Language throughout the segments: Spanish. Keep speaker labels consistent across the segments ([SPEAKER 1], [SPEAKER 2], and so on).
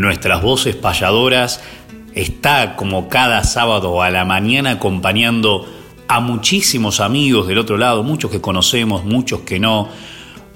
[SPEAKER 1] Nuestras voces payadoras está como cada sábado a la mañana acompañando a muchísimos amigos del otro lado, muchos que conocemos, muchos que no,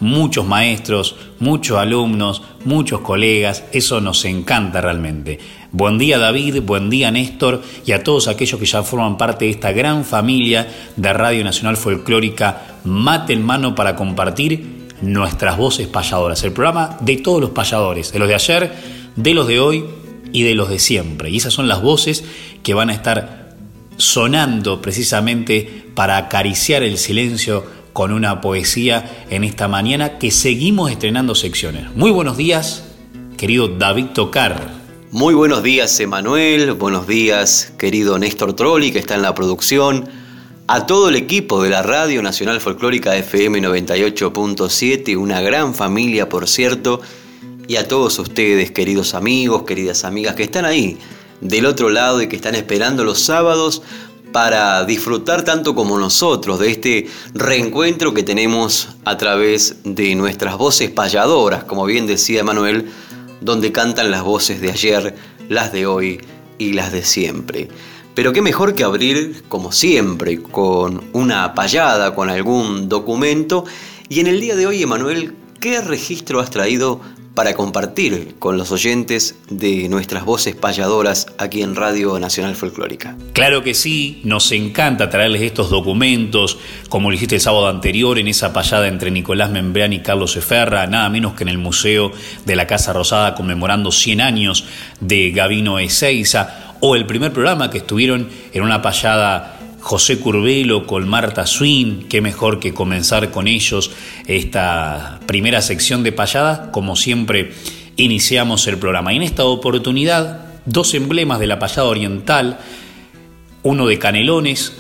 [SPEAKER 1] muchos maestros, muchos alumnos, muchos colegas, eso nos encanta realmente. Buen día David, buen día Néstor y a todos aquellos que ya forman parte de esta gran familia de Radio Nacional Folclórica, mate en mano para compartir nuestras voces payadoras, el programa de todos los payadores, de los de ayer, de los de hoy y de los de siempre. Y esas son las voces que van a estar sonando precisamente para acariciar el silencio con una poesía en esta mañana que seguimos estrenando secciones. Muy buenos días, querido David Tocar.
[SPEAKER 2] Muy buenos días, Emanuel. Buenos días, querido Néstor Trolli, que está en la producción. A todo el equipo de la Radio Nacional Folclórica FM 98.7, una gran familia, por cierto. Y a todos ustedes, queridos amigos, queridas amigas, que están ahí, del otro lado y que están esperando los sábados para disfrutar tanto como nosotros de este reencuentro que tenemos a través de nuestras voces payadoras, como bien decía Manuel, donde cantan las voces de ayer, las de hoy y las de siempre. Pero qué mejor que abrir, como siempre, con una payada, con algún documento. Y en el día de hoy, Emanuel, ¿qué registro has traído para compartir con los oyentes de nuestras voces payadoras aquí en Radio Nacional Folclórica.
[SPEAKER 1] Claro que sí, nos encanta traerles estos documentos, como lo dijiste el sábado anterior, en esa payada entre Nicolás Membrián y Carlos Eferra, nada menos que en el Museo de la Casa Rosada conmemorando 100 años de Gavino Ezeiza, o el primer programa que estuvieron en una payada José Curbelo con Marta Swin, qué mejor que comenzar con ellos esta primera sección de payada, como siempre iniciamos el programa. Y en esta oportunidad, dos emblemas de la payada oriental, uno de Canelones,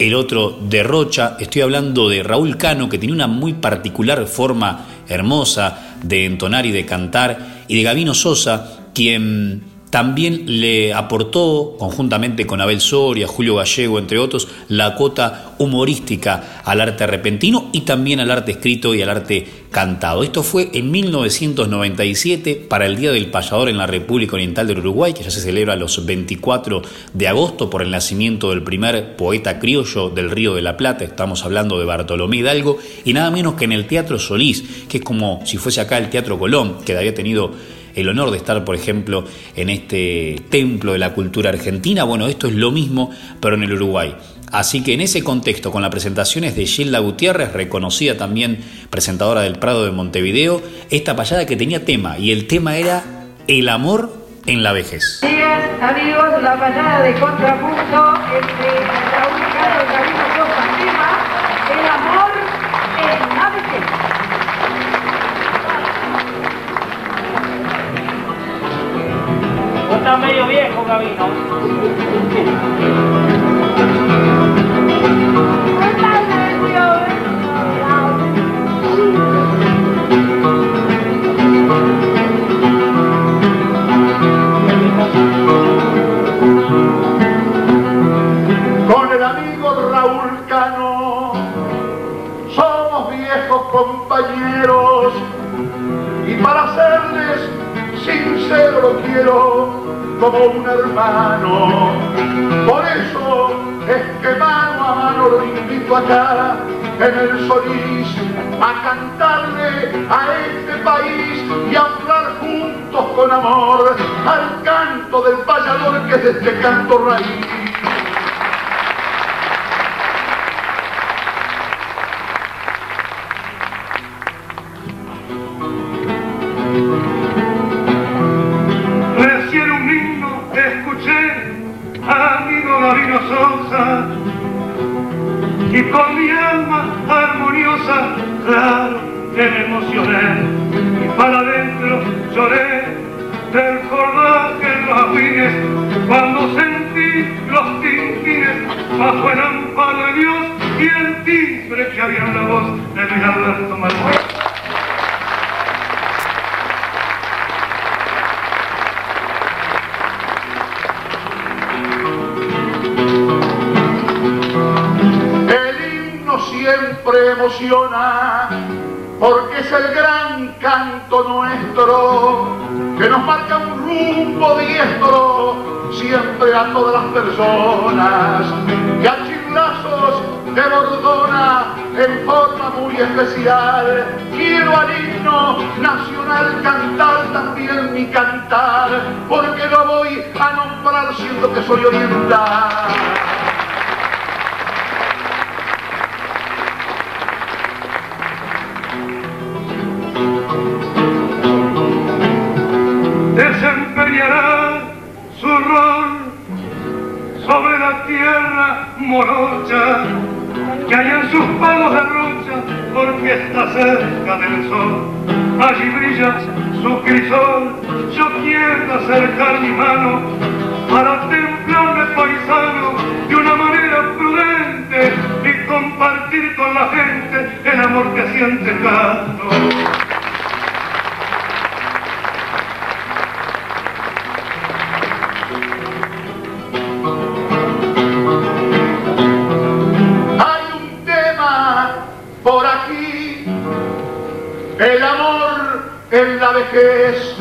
[SPEAKER 1] el otro de Rocha, estoy hablando de Raúl Cano, que tiene una muy particular forma hermosa de entonar y de cantar, y de Gavino Sosa, quien también le aportó, conjuntamente con Abel Soria, Julio Gallego, entre otros, la cuota humorística al arte repentino y también al arte escrito y al arte cantado. Esto fue en 1997 para el Día del Payador en la República Oriental del Uruguay, que ya se celebra los 24 de agosto por el nacimiento del primer poeta criollo del Río de la Plata. Estamos hablando de Bartolomé Hidalgo y nada menos que en el Teatro Solís, que es como si fuese acá el Teatro Colón, que había tenido el honor de estar, por ejemplo, en este templo de la cultura argentina. Bueno, esto es lo mismo, pero en el Uruguay. Así que en ese contexto, con las presentaciones de Gilda Gutiérrez, reconocida también presentadora del Prado de Montevideo, esta payada que tenía tema, y el tema era el amor en la vejez.
[SPEAKER 3] Amigos, la payada de contrapunto entre Raúl Caro y Sosa,
[SPEAKER 4] Está medio viejo, Gabino.
[SPEAKER 5] Con el amigo Raúl Cano somos viejos compañeros y para serles sincero lo quiero como un hermano. Por eso es que mano a mano lo invito acá en el Solís a cantarle a este país y a hablar juntos con amor al canto del payador que es este canto raíz.
[SPEAKER 4] Y para adentro lloré del cordaje en los afines, cuando sentí los tintines bajo el amparo de Dios y el timbre que había en la voz de Luis Alberto Martínez.
[SPEAKER 5] A todas las personas y a chilazos de bordona en forma muy especial. Quiero al himno nacional cantar también mi cantar, porque no voy a nombrar siendo que soy oriental.
[SPEAKER 4] Cerca del sol. Allí brilla su crisol, yo quiero acercar mi mano para templarme paisano de una manera prudente y compartir con la gente el amor que siente Cano.
[SPEAKER 5] Vejez,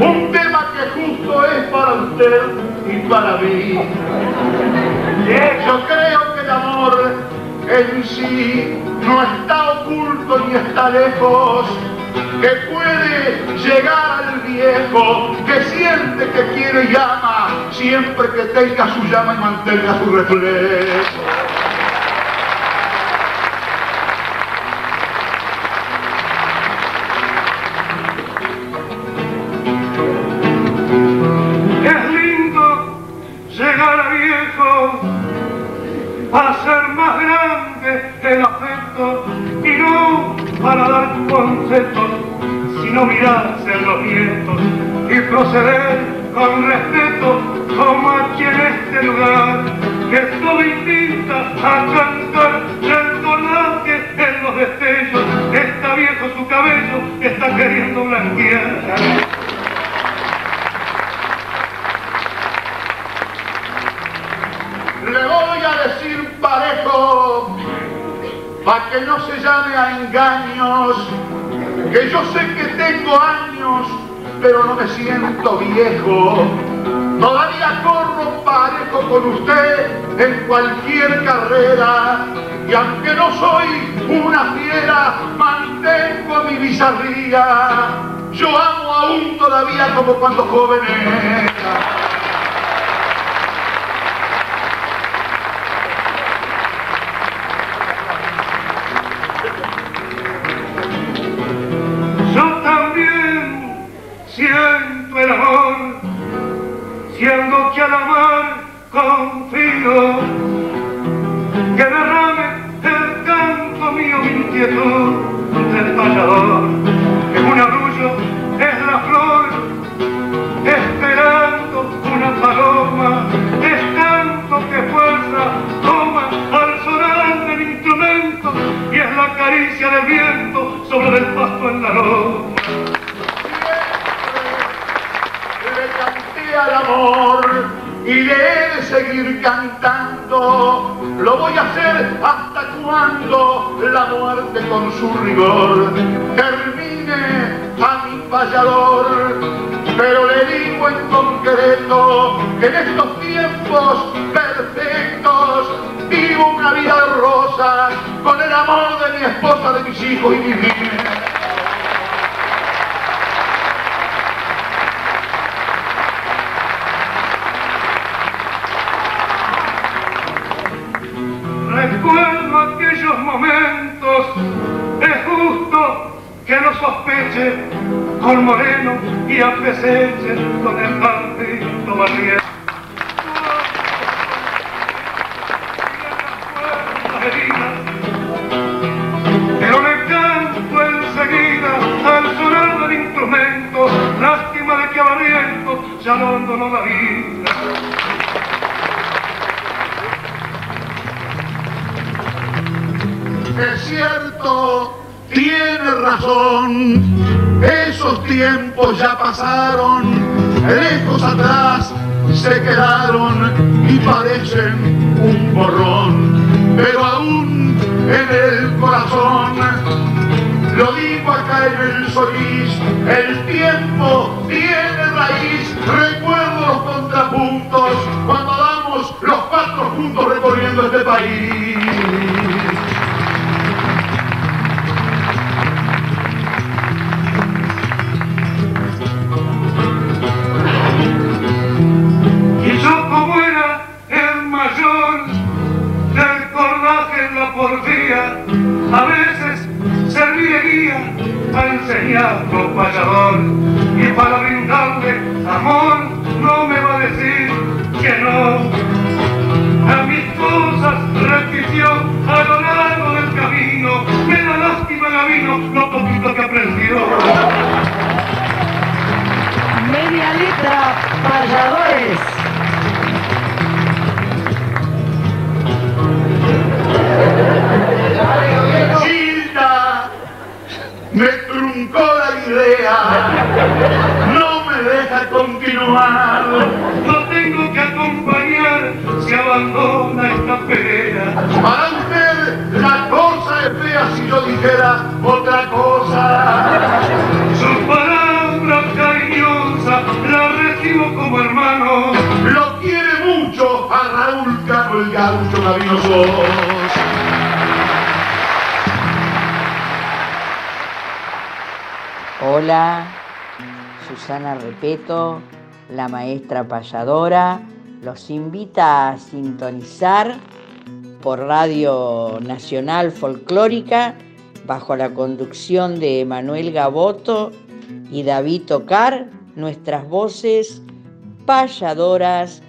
[SPEAKER 5] un tema que justo es para usted y para mí. Yo creo que el amor en sí no está oculto ni está lejos, que puede llegar al viejo, que siente que quiere y ama, siempre que tenga su llama y mantenga su reflejo.
[SPEAKER 4] Para dar conceptos, sino mirarse en los nietos y proceder con respeto como aquí en este lugar que todo invita a cantar el en los destellos, está viejo su cabello, está queriendo blanquear.
[SPEAKER 5] No se llame a engaños, que yo sé que tengo años, pero no me siento viejo. Todavía corro parejo con usted en cualquier carrera, y aunque no soy una fiera, mantengo mi bizarría. Yo amo aún todavía como cuando joven
[SPEAKER 4] caricia del viento sobre el pasto en la loma
[SPEAKER 5] al amor y le he de seguir cantando. Lo voy a hacer hasta cuando la muerte con su rigor termine a mi payador. Pero le digo en concreto que en estos tiempos perfectos vivo una vida de rosas con el amor de mi esposa, de mis hijos y mi vida.
[SPEAKER 4] que no sospeche con Moreno y a con el partido barriero.
[SPEAKER 5] Se quedaron y parecen un borrón, pero aún en el corazón, lo digo acá en el Solís, el tiempo tiene raíz, recuerdo los contrapuntos cuando damos los cuatro juntos recorriendo este país.
[SPEAKER 6] Repeto, la maestra payadora, los invita a sintonizar por Radio Nacional Folclórica bajo la conducción de Manuel Gaboto y David Tocar, nuestras voces payadoras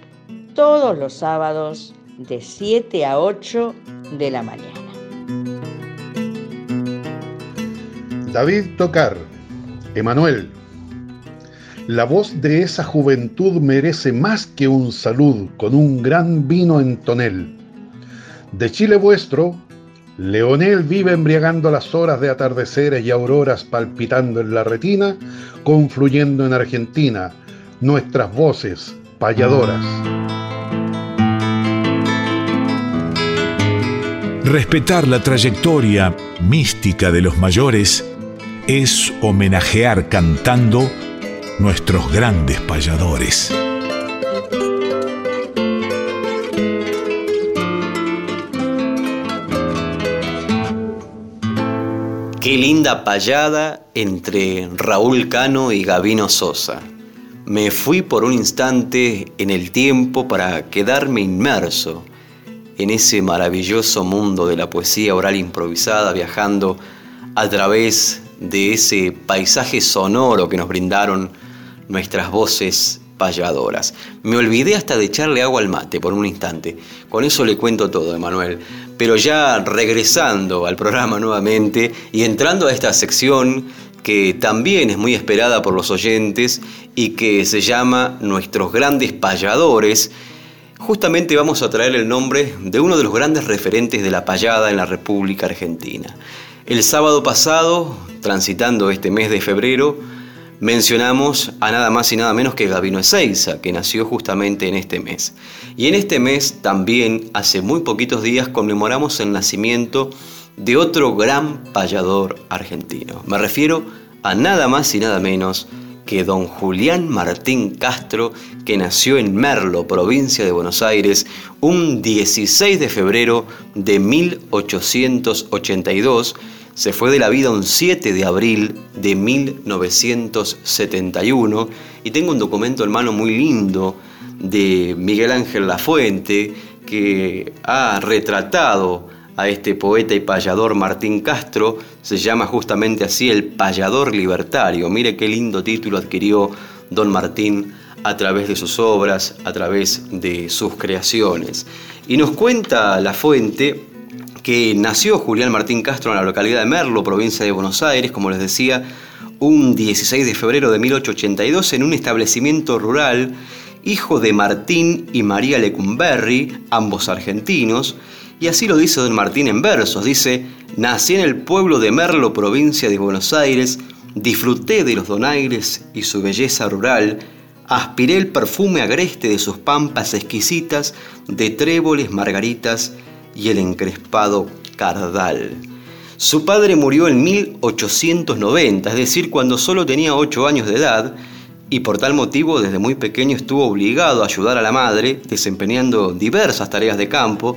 [SPEAKER 6] todos los sábados de 7 a 8 de la mañana.
[SPEAKER 7] David Tocar, Emanuel. La voz de esa juventud merece más que un salud con un gran vino en tonel. De Chile vuestro, Leonel vive embriagando las horas de atardeceres y auroras palpitando en la retina, confluyendo en Argentina, nuestras voces payadoras.
[SPEAKER 8] Respetar la trayectoria mística de los mayores es homenajear cantando nuestros grandes payadores.
[SPEAKER 2] Qué linda payada entre Raúl Cano y Gavino Sosa. Me fui por un instante en el tiempo para quedarme inmerso en ese maravilloso mundo de la poesía oral improvisada, viajando a través de ese paisaje sonoro que nos brindaron nuestras voces payadoras. Me olvidé hasta de echarle agua al mate por un instante. Con eso le cuento todo, Emanuel. Pero ya regresando al programa nuevamente y entrando a esta sección que también es muy esperada por los oyentes y que se llama Nuestros grandes payadores, justamente vamos a traer el nombre de uno de los grandes referentes de la payada en la República Argentina. El sábado pasado, transitando este mes de febrero, mencionamos a nada más y nada menos que Gabino Ezeiza, que nació justamente en este mes. Y en este mes también, hace muy poquitos días, conmemoramos el nacimiento de otro gran payador argentino. Me refiero a nada más y nada menos que don Julián Martín Castro, que nació en Merlo, provincia de Buenos Aires, un 16 de febrero de 1882, se fue de la vida un 7 de abril de 1971 y tengo un documento hermano muy lindo de Miguel Ángel Lafuente que ha retratado a este poeta y payador Martín Castro, se llama justamente así el payador libertario. Mire qué lindo título adquirió don Martín a través de sus obras, a través de sus creaciones. Y nos cuenta La Fuente que nació Julián Martín Castro en la localidad de Merlo, provincia de Buenos Aires, como les decía, un 16 de febrero de 1882 en un establecimiento rural, hijo de Martín y María Lecumberri, ambos argentinos, y así lo dice don Martín en versos, dice, nací en el pueblo de Merlo, provincia de Buenos Aires, disfruté de los donaires y su belleza rural, aspiré el perfume agreste de sus pampas exquisitas, de tréboles, margaritas y el encrespado cardal. Su padre murió en 1890, es decir, cuando solo tenía 8 años de edad, y por tal motivo desde muy pequeño estuvo obligado a ayudar a la madre, desempeñando diversas tareas de campo.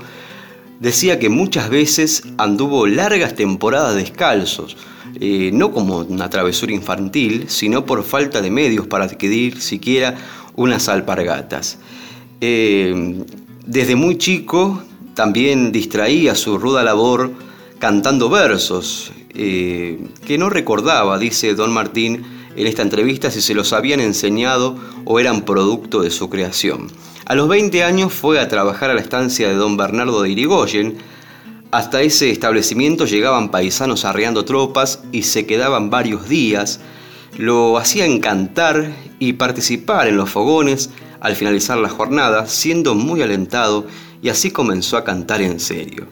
[SPEAKER 2] Decía que muchas veces anduvo largas temporadas descalzos, eh, no como una travesura infantil, sino por falta de medios para adquirir siquiera unas alpargatas. Eh, desde muy chico también distraía su ruda labor cantando versos, eh, que no recordaba, dice don Martín en esta entrevista, si se los habían enseñado o eran producto de su creación. A los 20 años fue a trabajar a la estancia de don Bernardo de Irigoyen. Hasta ese establecimiento llegaban paisanos arreando tropas y se quedaban varios días. Lo hacían cantar y participar en los fogones al finalizar la jornada, siendo muy alentado y así comenzó a cantar en serio.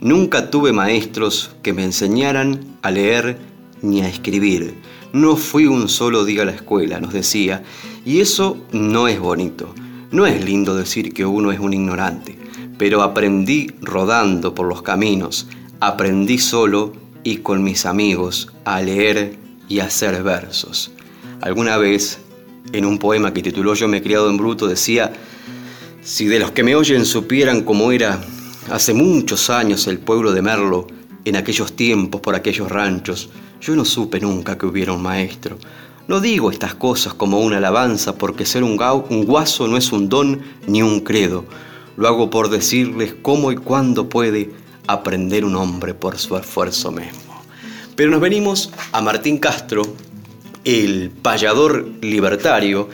[SPEAKER 2] Nunca tuve maestros que me enseñaran a leer ni a escribir. No fui un solo día a la escuela, nos decía, y eso no es bonito. No es lindo decir que uno es un ignorante, pero aprendí rodando por los caminos, aprendí solo y con mis amigos a leer y a hacer versos. Alguna vez, en un poema que tituló Yo me he criado en bruto, decía, si de los que me oyen supieran cómo era Hace muchos años el pueblo de Merlo, en aquellos tiempos por aquellos ranchos, yo no supe nunca que hubiera un maestro. No digo estas cosas como una alabanza porque ser un, un guaso no es un don ni un credo. Lo hago por decirles cómo y cuándo puede aprender un hombre por su esfuerzo mismo. Pero nos venimos a Martín Castro, el payador libertario,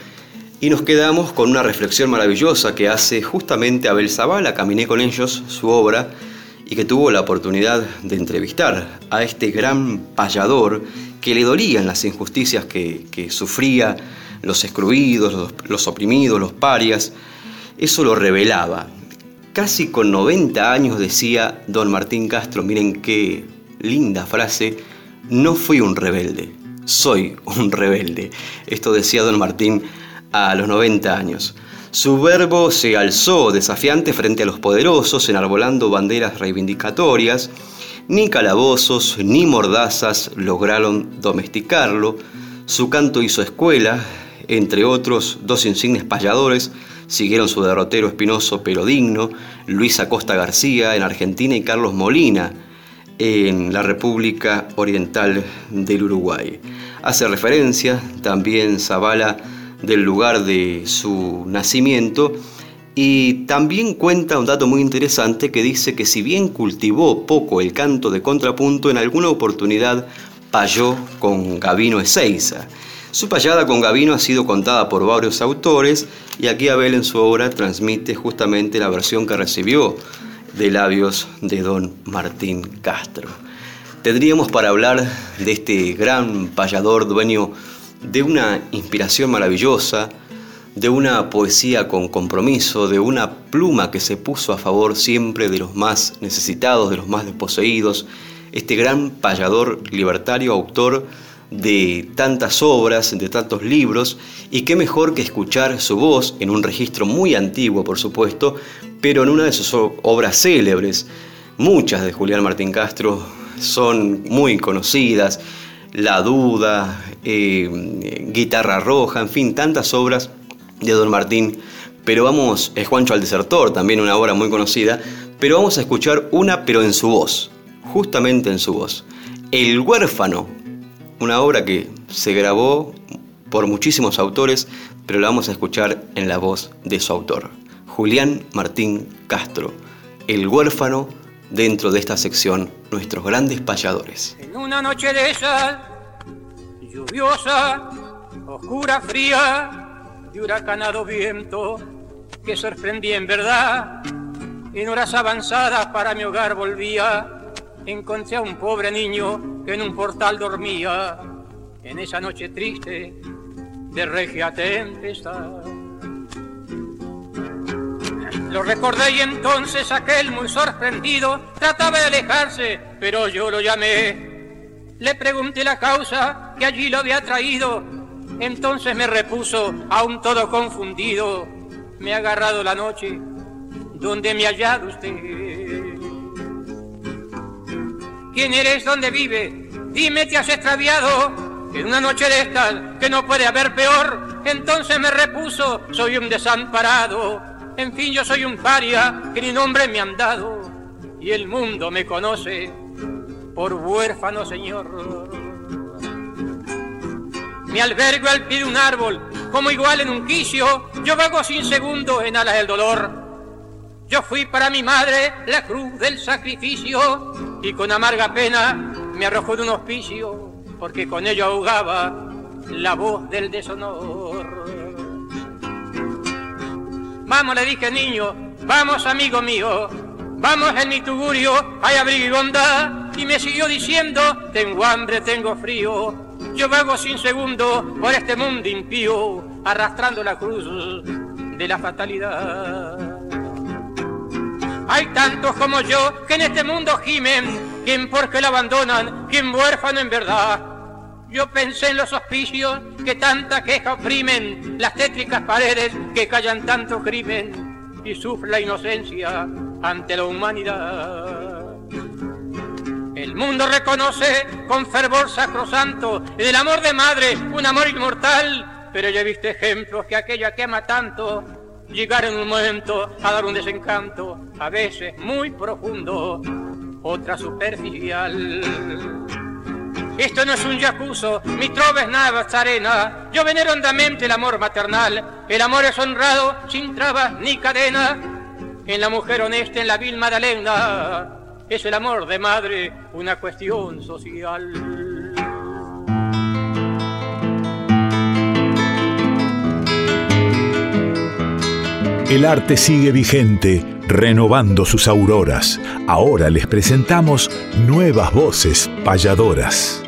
[SPEAKER 2] y nos quedamos con una reflexión maravillosa que hace justamente Abel Zavala, caminé con ellos su obra y que tuvo la oportunidad de entrevistar a este gran payador que le dolían las injusticias que, sufría, los excluidos, los, los oprimidos, los parias. Eso lo revelaba. Casi con 90 años decía don Martín Castro, miren qué linda frase, no fui un rebelde, soy un rebelde. Esto decía don Martín a los 90 años. Su verbo se alzó desafiante frente a los poderosos, enarbolando banderas reivindicatorias. Ni calabozos ni mordazas lograron domesticarlo. Su canto hizo escuela, entre otros dos insignes payadores siguieron su derrotero espinoso pero digno, Luis Acosta García en Argentina y Carlos Molina en la República Oriental del Uruguay. Hace referencia también Zavala del lugar de su nacimiento y también cuenta un dato muy interesante que dice que si bien cultivó poco el canto de contrapunto, en alguna oportunidad payó con Gavino Ezeiza. Su payada con Gavino ha sido contada por varios autores y aquí Abel en su obra transmite justamente la versión que recibió de labios de don Martín Castro. Tendríamos para hablar de este gran payador dueño de una inspiración maravillosa, de una poesía con compromiso, de una pluma que se puso a favor siempre de los más necesitados, de los más desposeídos, este gran payador libertario, autor de tantas obras, de tantos libros, y qué mejor que escuchar su voz en un registro muy antiguo, por supuesto, pero en una de sus obras célebres. Muchas de Julián Martín Castro son muy conocidas, La Duda, eh, Guitarra Roja, en fin, tantas obras de Don Martín. Pero vamos, es Juancho al Desertor, también una obra muy conocida, pero vamos a escuchar una, pero en su voz, justamente en su voz. El huérfano, una obra que se grabó por muchísimos autores, pero la vamos a escuchar en la voz de su autor, Julián Martín Castro, El huérfano, dentro de esta sección, nuestros grandes payadores.
[SPEAKER 9] En una noche de sal lluviosa, oscura, fría, de huracanado viento que sorprendía en verdad. En horas avanzadas para mi hogar volvía, encontré a un pobre niño que en un portal dormía. en esa noche triste de regia tempestad. Lo recordé y entonces aquel muy sorprendido trataba de alejarse, pero yo lo llamé. Le pregunté la causa que allí lo había traído. Entonces me repuso, aún todo confundido. Me ha agarrado la noche donde me ha hallado usted. ¿Quién eres? ¿Dónde vive? Dime, ¿te has extraviado? En una noche de estas, que no puede haber peor, entonces me repuso, soy un desamparado. En fin, yo soy un paria que ni nombre me han dado, y el mundo me conoce por huérfano señor. Me albergo al pie de un árbol, como igual en un quicio, yo vago sin segundo en alas del dolor. Yo fui para mi madre la cruz del sacrificio y con amarga pena me arrojó de un hospicio porque con ello ahogaba la voz del deshonor. Vamos, le dije niño, vamos amigo mío, vamos en mi tugurio, hay abrigo y bondad. Y me siguió diciendo, tengo hambre, tengo frío, yo vago sin segundo por este mundo impío, arrastrando la cruz de la fatalidad. Hay tantos como yo que en este mundo gimen, quien porque lo abandonan, quien huérfano en verdad. Yo pensé en los hospicios que tanta queja oprimen, las tétricas paredes que callan tanto crimen y sufre la inocencia ante la humanidad. El mundo reconoce con fervor sacrosanto el amor de madre, un amor inmortal, pero yo he visto ejemplos que aquella que ama tanto llegar en un momento a dar un desencanto, a veces muy profundo, otra superficial. Esto no es un yacuzo, mi trova es nada, arena. Yo venero hondamente el amor maternal. El amor es honrado, sin trabas ni cadena. En la mujer honesta, en la vil Madalena, es el amor de madre una cuestión social.
[SPEAKER 8] El arte sigue vigente, renovando sus auroras. Ahora les presentamos nuevas voces payadoras.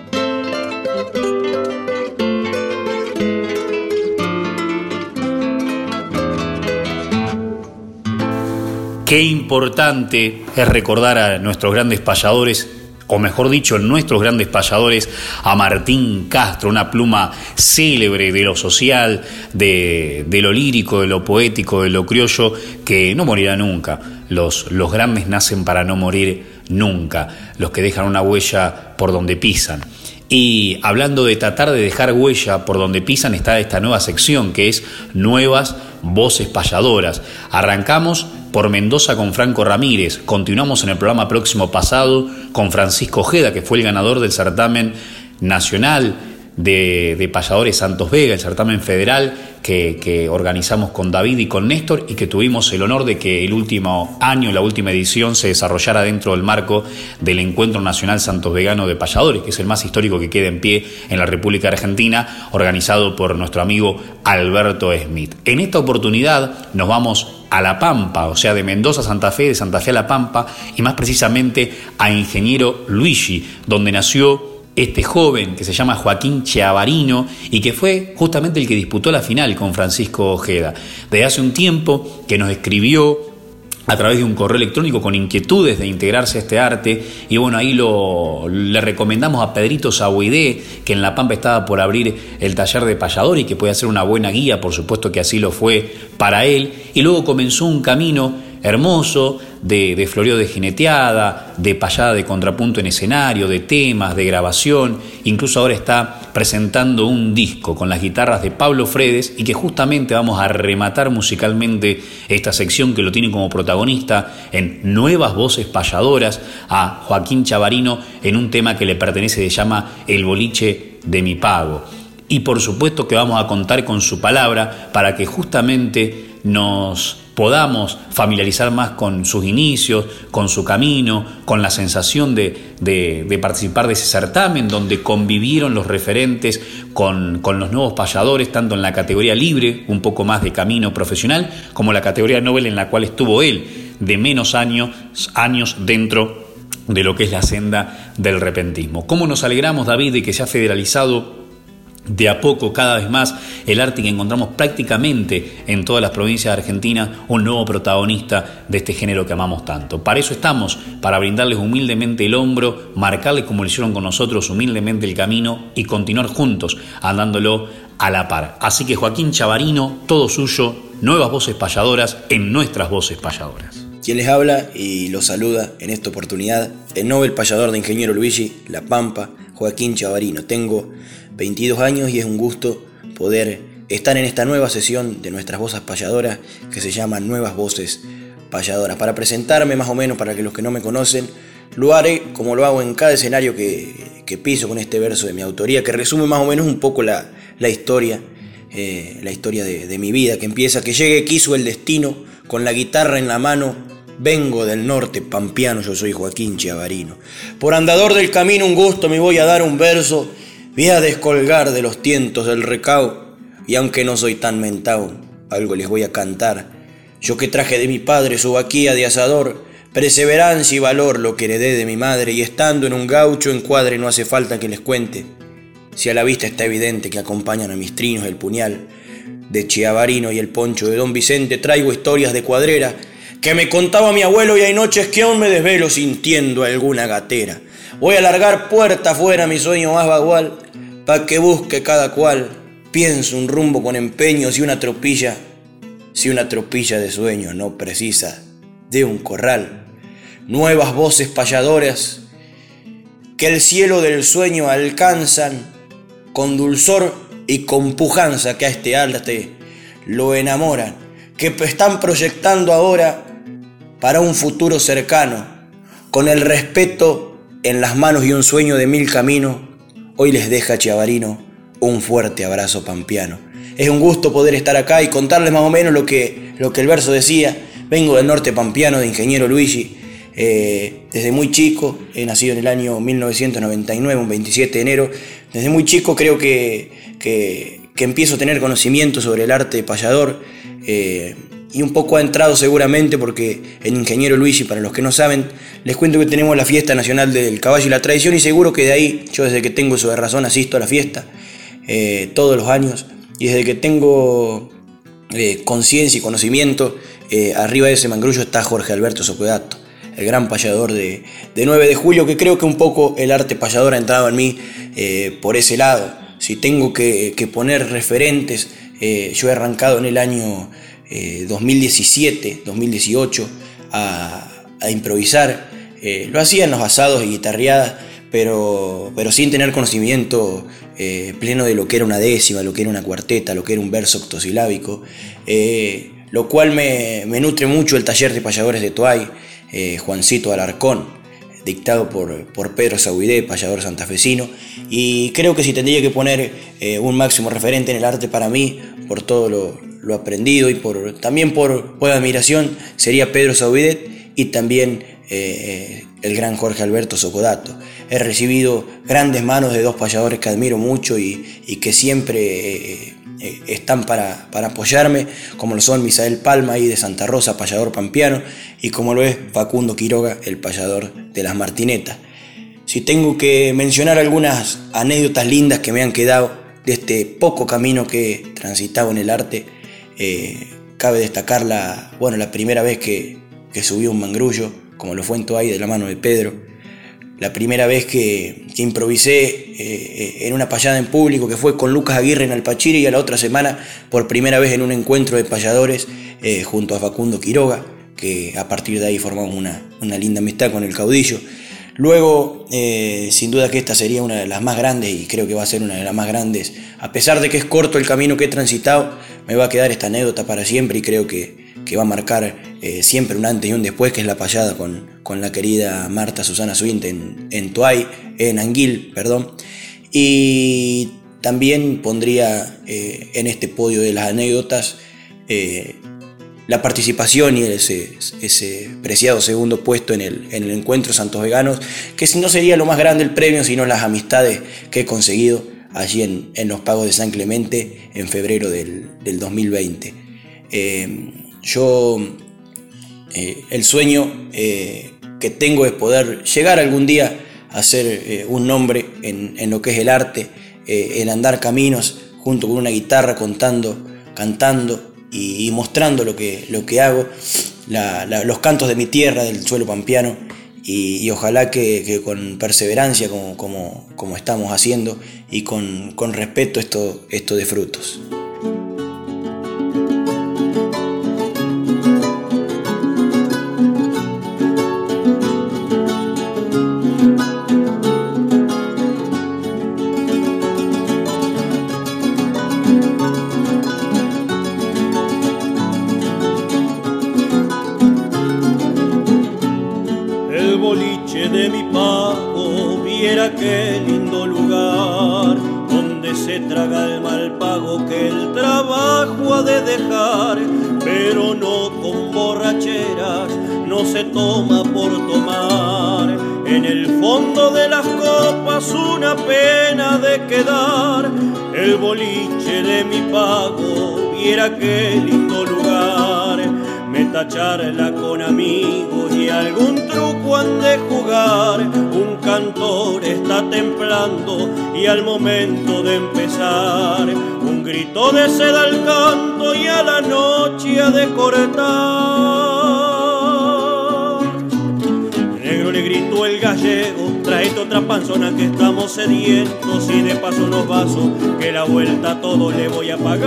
[SPEAKER 1] Qué importante es recordar a nuestros grandes payadores o mejor dicho, nuestros grandes payadores, a Martín Castro, una pluma célebre de lo social, de, lo lírico, de lo poético, de lo criollo, que no morirá nunca. Los, los grandes nacen para no morir nunca, los que dejan una huella por donde pisan. Y hablando de tratar de dejar huella por donde pisan, está esta nueva sección que es Nuevas Voces Payadoras. Arrancamos por Mendoza con Franco Ramírez. Continuamos en el programa próximo pasado con Francisco Ojeda, que fue el ganador del certamen nacional de, de Payadores Santos Vega, el certamen federal que, organizamos con David y con Néstor y que tuvimos el honor de que el último año, la última edición, se desarrollara dentro del marco del Encuentro Nacional Santos Vegano de Payadores, que es el más histórico que queda en pie en la República Argentina, organizado por nuestro amigo Alberto Smith. En esta oportunidad nos vamos a La Pampa, o sea, de Mendoza a Santa Fe, de Santa Fe a La Pampa, y más precisamente a Ingeniero Luigi, donde nació este joven que se llama Joaquín Chiavarino y que fue justamente el que disputó la final con Francisco Ojeda. Desde hace un tiempo que nos escribió a través de un correo electrónico con inquietudes de integrarse a este arte y bueno, ahí lo, le recomendamos a Pedrito Sabuidé, que en La Pampa estaba por abrir el taller de payador y que puede ser una buena guía, por supuesto que así lo fue para él, y luego comenzó un camino hermoso de, de floreo de jineteada, de payada de contrapunto en escenario, de temas, de grabación. Incluso ahora está presentando un disco con las guitarras de Pablo Fredes y que justamente vamos a rematar musicalmente esta sección que lo tiene como protagonista en Nuevas Voces Payadoras a Joaquín Chavarino en un tema que le pertenece, se llama El boliche de mi pago. Y por supuesto que vamos a contar con su palabra para que justamente nos podamos familiarizar más con sus inicios, con su camino, con la sensación de, participar de ese certamen donde convivieron los referentes con, los nuevos payadores, tanto en la categoría libre, un poco más de camino profesional, como la categoría Nobel en la cual estuvo él, de menos años, años dentro de lo que es la senda del repentismo. ¿Cómo nos alegramos, David, de que se ha federalizado de a poco, cada vez más, el arte que encontramos prácticamente en todas las provincias de Argentina, un nuevo protagonista de este género que amamos tanto. Para eso estamos, para brindarles humildemente el hombro, marcarles como lo hicieron con nosotros humildemente el camino y continuar juntos, andándolo a la par. Así que Joaquín Chavarino, todo suyo, nuevas voces payadoras en nuestras voces payadoras.
[SPEAKER 10] Quien les habla y los saluda en esta oportunidad, el Nobel payador de Ingeniero Luigi, La Pampa, Joaquín Chavarino. Tengo 22 años y es un gusto poder estar en esta nueva sesión de nuestras voces payadoras que se llama Nuevas Voces Payadoras. Para presentarme más o menos, para que los que no me conocen, lo haré como lo hago en cada escenario que, piso con este verso de mi autoría, que resume más o menos un poco la, historia, eh, la historia de, de mi vida, que empieza, que llegue quiso el destino, con la guitarra en la mano, Vengo del norte pampeano, yo soy Joaquín Chiavarino. Por andador del camino un gusto me voy a dar un verso Voy a descolgar de los tientos del recao, y aunque no soy tan mentao, algo les voy a cantar. Yo que traje de mi padre su vaquía de asador, perseverancia y valor lo que heredé de mi madre, y estando en un gaucho encuadre no hace falta que les cuente. Si a la vista está evidente que acompañan a mis trinos el puñal de Chiavarino y el poncho de don Vicente, traigo historias de cuadrera que me contaba mi abuelo y hay noches que aún me desvelo sintiendo alguna gatera. Voy a largar puerta afuera mi sueño más vagual, pa' que busque cada cual. Pienso un rumbo con empeño si una tropilla, si una tropilla de sueño no precisa de un corral. Nuevas voces payadoras que el cielo del sueño alcanzan con dulzor y con pujanza que a este arte lo enamoran, que están proyectando ahora para un futuro cercano, con el respeto en las manos y un sueño de mil caminos, hoy les deja Chiavarino un fuerte abrazo pampiano. Es un gusto poder estar acá y contarles más o menos lo que, lo que el verso decía. Vengo del norte pampiano de Ingeniero Luigi. Eh, desde muy chico, he nacido en el año 1999, un 27 de enero. Desde muy chico creo que, que, empiezo a tener conocimiento sobre el arte payador. Eh, y un poco ha entrado seguramente porque el ingeniero Luigi, para los que no saben, les cuento que tenemos la fiesta nacional del caballo y la tradición y seguro que de ahí, yo desde que tengo eso de razón asisto a la fiesta eh, todos los años y desde que tengo eh, conciencia y conocimiento, eh, arriba de ese mangrullo está Jorge Alberto Socodato, el gran payador de, 9 de julio, que creo que un poco el arte payador ha entrado en mí por ese lado. Si tengo que, que poner referentes, yo he arrancado en el año 2017, eh, 2018 a, improvisar. Eh, lo hacía en los asados y guitarreadas, pero, pero sin tener conocimiento eh, pleno de lo que era una décima, lo que era una cuarteta, lo que era un verso octosilábico, lo cual me, nutre mucho el taller de payadores de Toay, Juancito Alarcón, dictado por, por Pedro Sauidé, payador santafesino, y creo que si tendría que poner un máximo referente en el arte para mí, por todo lo, lo aprendido y por, también por, admiración sería Pedro Saubidet y también eh, el gran Jorge Alberto Socodato. He recibido grandes manos de dos payadores que admiro mucho y, que siempre eh, eh, están para, para, apoyarme, como lo son Misael Palma y de Santa Rosa, payador pampeano, y como lo es Facundo Quiroga, el payador de las Martinetas. Si tengo que mencionar algunas anécdotas lindas que me han quedado de este poco camino que he transitado en el arte, eh, cabe destacar la, bueno, la primera vez que, que subí un mangrullo, como lo fue en de la mano de Pedro. La primera vez que, improvisé eh, en una payada en público, que fue con Lucas Aguirre en Alpachiri, y a la otra semana por primera vez en un encuentro de payadores eh, junto a Facundo Quiroga, que a partir de ahí formamos una, una linda amistad con el caudillo. Luego, eh, sin duda que esta sería una de las más grandes y creo que va a ser una de las más grandes. A pesar de que es corto el camino que he transitado, me va a quedar esta anécdota para siempre y creo que, va a marcar eh, siempre un antes y un después, que es la payada con, con la querida Marta Susana Suinte en, en Tuay, en Anguil, perdón. Y también pondría eh, en este podio de las anécdotas la participación y ese, ese preciado segundo puesto en el, en el encuentro Santos Veganos, que no sería lo más grande el premio, sino las amistades que he conseguido allí en, los pagos de San Clemente en febrero del, 2020. Eh, yo, eh, el sueño eh, que tengo es poder llegar algún día a ser un nombre en, en, lo que es el arte, el andar caminos junto con una guitarra contando, cantando y, mostrando lo que, lo que hago, los cantos de mi tierra, del suelo pampeano, y, ojalá que, con perseverancia como, como, como, estamos haciendo y con, con respeto esto, esto de frutos.
[SPEAKER 11] Qué lindo lugar. Me tacharla con amigos y algún truco han de jugar. Un cantor está templando y al momento de empezar, un grito de seda al canto y a la noche ha de cortar. Le gritó el gallego, traete otra panzona que estamos sedientos y de paso unos vasos que la vuelta todo le voy a pagar.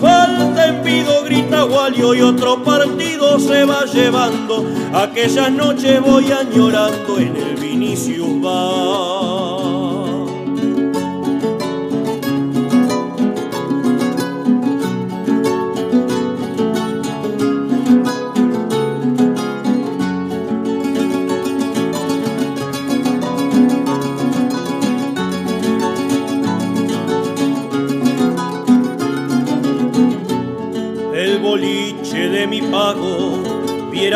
[SPEAKER 11] Falta pido, grita Walio y otro partido se va llevando. Aquellas noches voy añorando en el Vinicius va.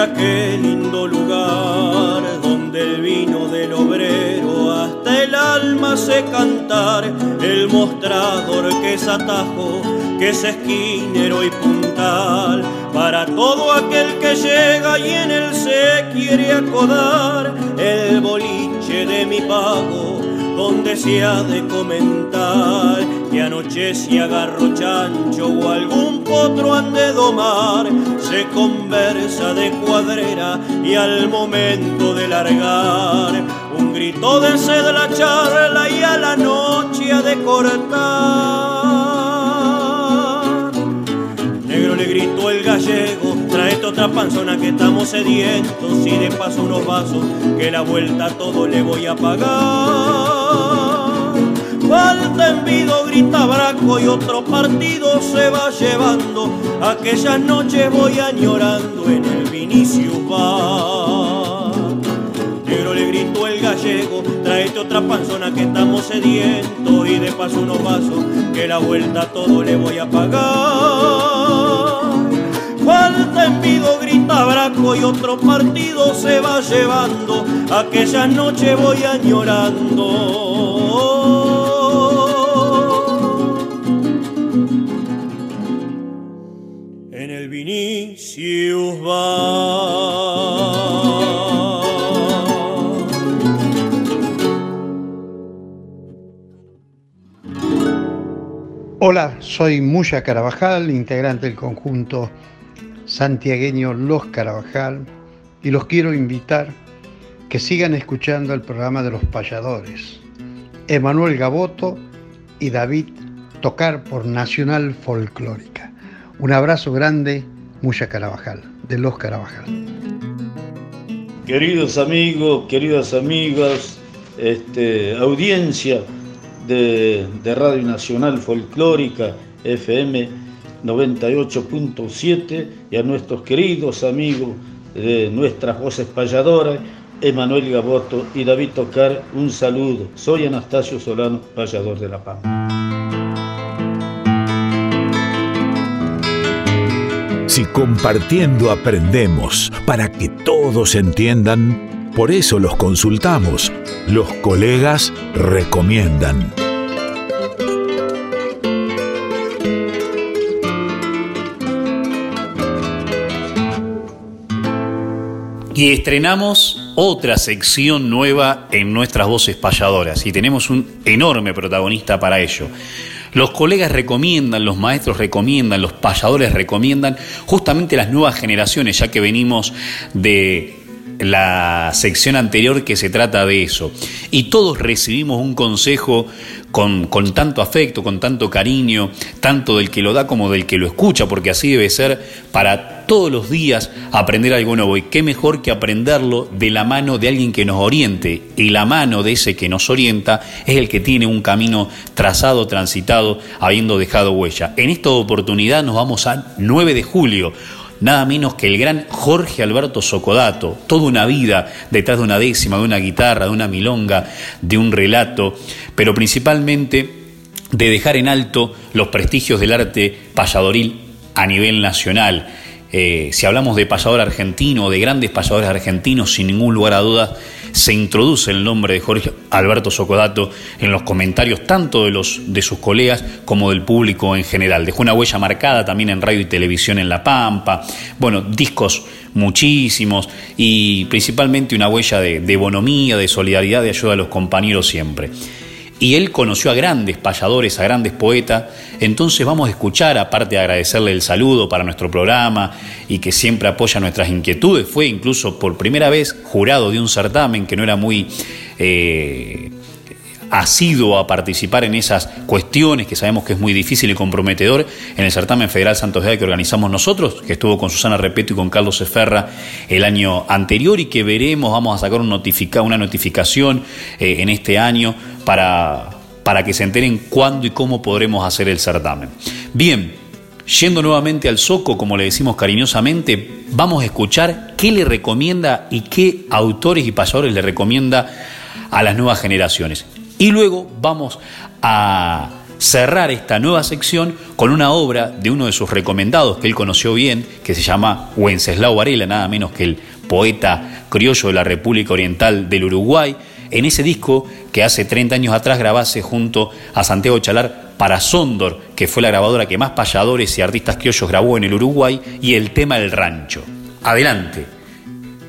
[SPEAKER 11] Viera qué lindo lugar donde el vino del obrero hasta el alma se cantar, el mostrador que es atajo, que es esquinero y puntal, para todo aquel que llega y en él se quiere acodar, el boliche de mi pago donde se ha de comentar que anoche si agarro chancho o algún potro han de domar, se conversa de cuadrera y al momento de largar, un grito de sed la charla y a la noche ha de cortar. Negro le gritó el gallego, trae otra panzona que estamos sedientos y de paso unos vasos que la vuelta todo le voy a pagar. Falta envido, grita Braco y otro partido se va llevando. Aquellas noches voy añorando en el Vinicius va. Negro le gritó el gallego, tráete otra panzona que estamos sedientos y de paso unos vasos que la vuelta todo le voy a pagar. Falta envido, grita Braco y otro partido se va llevando. Aquellas noches voy añorando.
[SPEAKER 12] Hola, soy Muya Carabajal, integrante del conjunto santiagueño Los Carabajal, y los quiero invitar que sigan escuchando el programa de los payadores. Emanuel Gaboto y David Tocar por Nacional Folclórica. Un abrazo grande, Muya Carabajal, de Los Carabajal.
[SPEAKER 13] Queridos amigos, queridas amigas, este, audiencia de, de Radio Nacional Folclórica FM 98.7 y a nuestros queridos amigos de nuestras voces payadoras, Emanuel Gaboto y David Tocar, un saludo. Soy Anastasio Solano, payador de La Pampa.
[SPEAKER 8] Si compartiendo aprendemos para que todos entiendan, por eso los consultamos. Los colegas recomiendan.
[SPEAKER 1] Y estrenamos otra sección nueva en nuestras voces payadoras y tenemos un enorme protagonista para ello. Los colegas recomiendan, los maestros recomiendan, los payadores recomiendan justamente las nuevas generaciones, ya que venimos de la sección anterior que se trata de eso. Y todos recibimos un consejo con, con, tanto afecto, con tanto cariño, tanto del que lo da como del que lo escucha, porque así debe ser para todos los días aprender algo nuevo. Y qué mejor que aprenderlo de la mano de alguien que nos oriente. Y la mano de ese que nos orienta es el que tiene un camino trazado, transitado, habiendo dejado huella. En esta oportunidad nos vamos a 9 de julio nada menos que el gran Jorge Alberto Socodato, toda una vida detrás de una décima, de una guitarra, de una milonga, de un relato, pero principalmente de dejar en alto los prestigios del arte payadoril a nivel nacional. Eh, si hablamos de payador argentino, de grandes payadores argentinos, sin ningún lugar a dudas, se introduce el nombre de Jorge Alberto Socodato en los comentarios tanto de, los, de sus colegas como del público en general. Dejó una huella marcada también en radio y televisión en La Pampa, bueno, discos muchísimos y principalmente una huella de, de bonomía, de solidaridad, de ayuda a los compañeros siempre y él conoció a grandes payadores, a grandes poetas. Entonces vamos a escuchar, aparte de agradecerle el saludo para nuestro programa y que siempre apoya nuestras inquietudes, fue incluso por primera vez jurado de un certamen que no era muy eh, asiduo a participar en esas cuestiones que sabemos que es muy difícil y comprometedor en el certamen federal Santos de que organizamos nosotros, que estuvo con Susana Repeto y con Carlos Eferra el año anterior y que veremos, vamos a sacar una notificación eh, en este año para, para que se enteren cuándo y cómo podremos hacer el certamen. Bien, Yendo nuevamente al Soco, como le decimos cariñosamente, vamos a escuchar qué le recomienda y qué autores y payadores le recomienda a las nuevas generaciones. Y luego vamos a cerrar esta nueva sección con una obra de uno de sus recomendados que él conoció bien, que se llama Wenceslao Varela, nada menos que el poeta criollo de la República Oriental del Uruguay, en ese disco que hace 30 años atrás grabase junto a Santiago Chalar para Sondor, que fue la grabadora que más payadores y artistas criollos grabó en el Uruguay, y el tema del rancho. Adelante,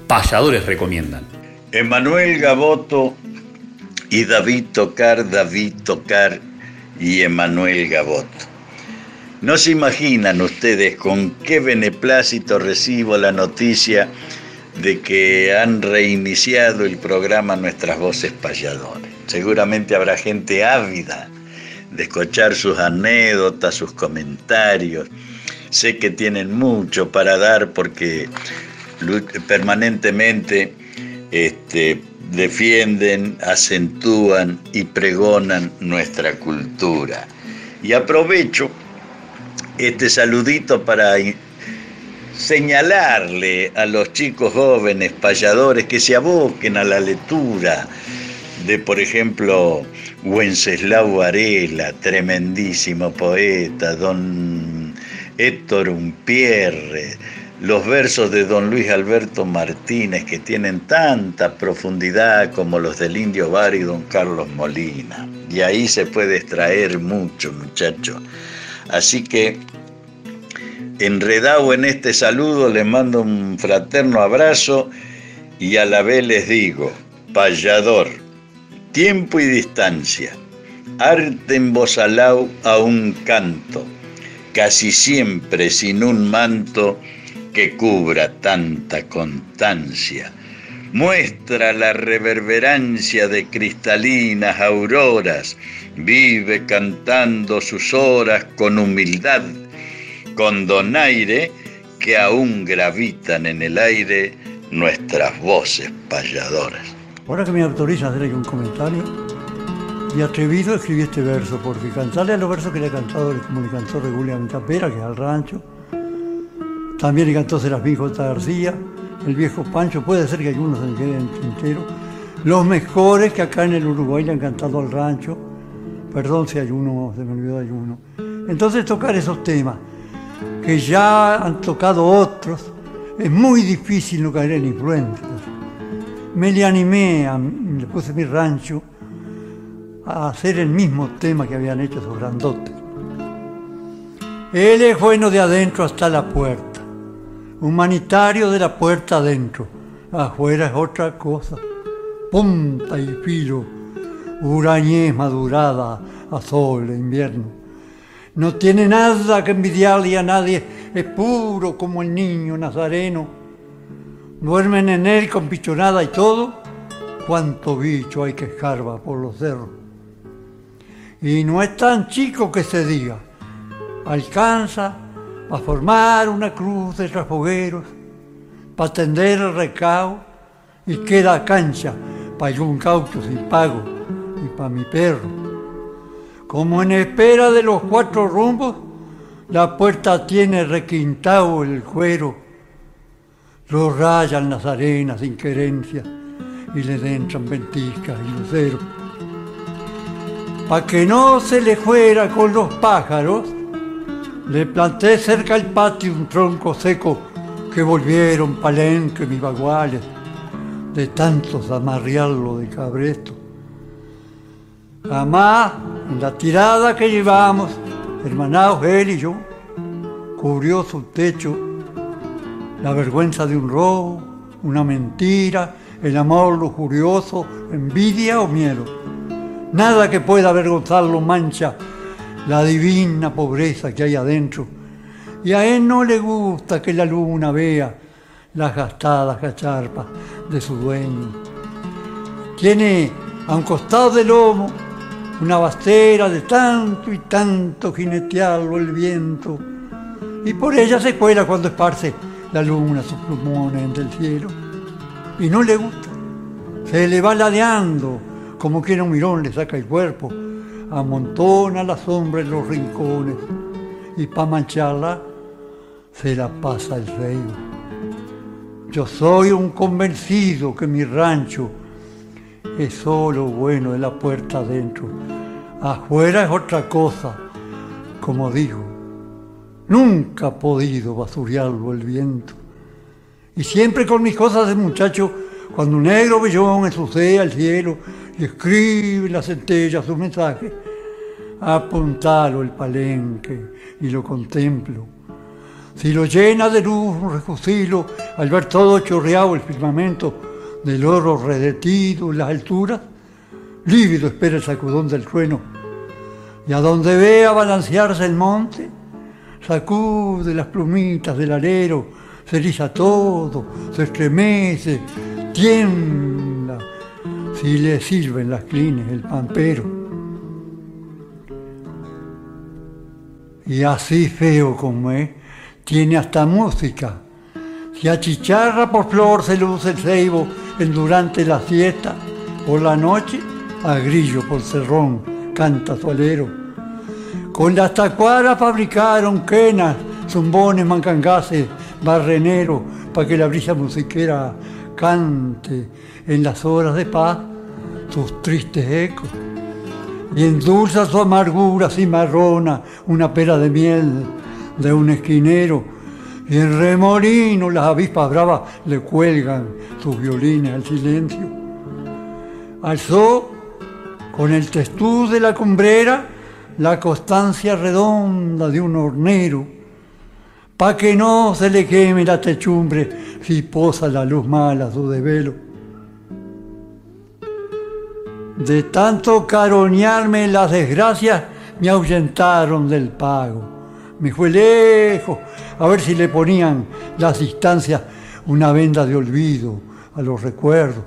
[SPEAKER 1] payadores recomiendan.
[SPEAKER 14] Emanuel Gaboto y David Tocar, David Tocar y Emanuel Gabot. No se imaginan ustedes con qué beneplácito recibo la noticia de que han reiniciado el programa Nuestras Voces Payadores. Seguramente habrá gente ávida de escuchar sus anécdotas, sus comentarios. Sé que tienen mucho para dar porque permanentemente este, defienden, acentúan y pregonan nuestra cultura. Y aprovecho este saludito para señalarle a los chicos jóvenes payadores que se aboquen a la lectura de, por ejemplo, Wenceslao Varela, tremendísimo poeta, don Héctor Umpierre, los versos de don Luis Alberto Martínez, que tienen tanta profundidad como los del Indio Bar y don Carlos Molina. Y ahí se puede extraer mucho, muchacho. Así que, enredado en este saludo, les mando un fraterno abrazo y a la vez les digo, payador, tiempo y distancia, arte en alao a un canto, casi siempre sin un manto, que cubra tanta constancia. Muestra la reverberancia de cristalinas auroras, vive cantando sus horas con humildad, con donaire que aún gravitan en el aire nuestras voces payadoras.
[SPEAKER 15] Ahora que me autoriza a hacer un comentario, y atrevido escribí este verso, porque cantarle a los versos que le he cantado, como le cantó regularmente a Pera, que es al rancho, también cantó Serafín J. García, el viejo Pancho, puede ser que algunos se queden tintero. Los mejores que acá en el Uruguay le han cantado al rancho. Perdón si hay uno, se me olvidó hay uno. Entonces tocar esos temas que ya han tocado otros, es muy difícil no caer en influencias. Me le animé, le puse mi rancho a hacer el mismo tema que habían hecho esos grandotes. Él es bueno de adentro hasta la puerta humanitario de la puerta adentro, afuera es otra cosa. Punta y filo, urañez madurada a sol de invierno. No tiene nada que envidiarle a nadie, es puro como el niño nazareno. Duermen en él con pichonada y todo, cuánto bicho hay que escarba por los cerros. Y no es tan chico que se diga, alcanza a formar una cruz de trafogueros, para tender el recao y queda cancha para algún caucho sin pago y para mi perro. Como en espera de los cuatro rumbos, la puerta tiene requintado el cuero, lo rayan las arenas sin querencia y le entran ventiscas y luceros. Pa' que no se le fuera con los pájaros, le planté cerca al patio un tronco seco que volvieron palenque mis baguales de tantos amarrearlo de cabresto. Jamás en la tirada que llevamos, hermanados él y yo, cubrió su techo la vergüenza de un robo, una mentira, el amor lujurioso, envidia o miedo. Nada que pueda avergonzarlo mancha la divina pobreza que hay adentro. Y a él no le gusta que la luna vea las gastadas cacharpas de su dueño. Tiene a un costado del lomo una bastera de tanto y tanto jinetearlo el viento, y por ella se cuela cuando esparce la luna sus plumones en el cielo. Y no le gusta, se le va ladeando como quien un mirón le saca el cuerpo, amontona la sombra en los rincones, y pa' mancharla se la pasa el rey. Yo soy un convencido que mi rancho es solo bueno de la puerta adentro. Afuera es otra cosa, como digo. Nunca ha podido basurearlo el viento. Y siempre con mis cosas de muchacho, cuando un negro bellón ensucia el cielo y escribe la centella su mensaje, apuntalo el palenque y lo contemplo. Si lo llena de luz un refusilo al ver todo chorreado el firmamento del oro redetido en las alturas, lívido espera el sacudón del trueno. Y a donde vea balancearse el monte, sacude las plumitas del alero, se eriza todo, se estremece, tiembla, si le sirven las clines el pampero. Y así feo como es, tiene hasta música. Si achicharra por flor se luce el ceibo en durante la siesta, por la noche a grillo por cerrón canta su alero. Con las tacuaras fabricaron quenas, zumbones, mancangases, barrenero, para que la brisa musiquera cante en las horas de paz sus tristes ecos. Y endulza su amargura cimarrona una pera de miel de un esquinero. Y en remolino las avispas bravas le cuelgan sus violines al silencio. Alzó con el testuz de la cumbrera la constancia redonda de un hornero, pa' que no se le queme la techumbre si posa la luz mala su desvelo. De tanto caronearme las desgracias, me ahuyentaron del pago. Me fue lejos a ver si le ponían las distancias una venda de olvido a los recuerdos.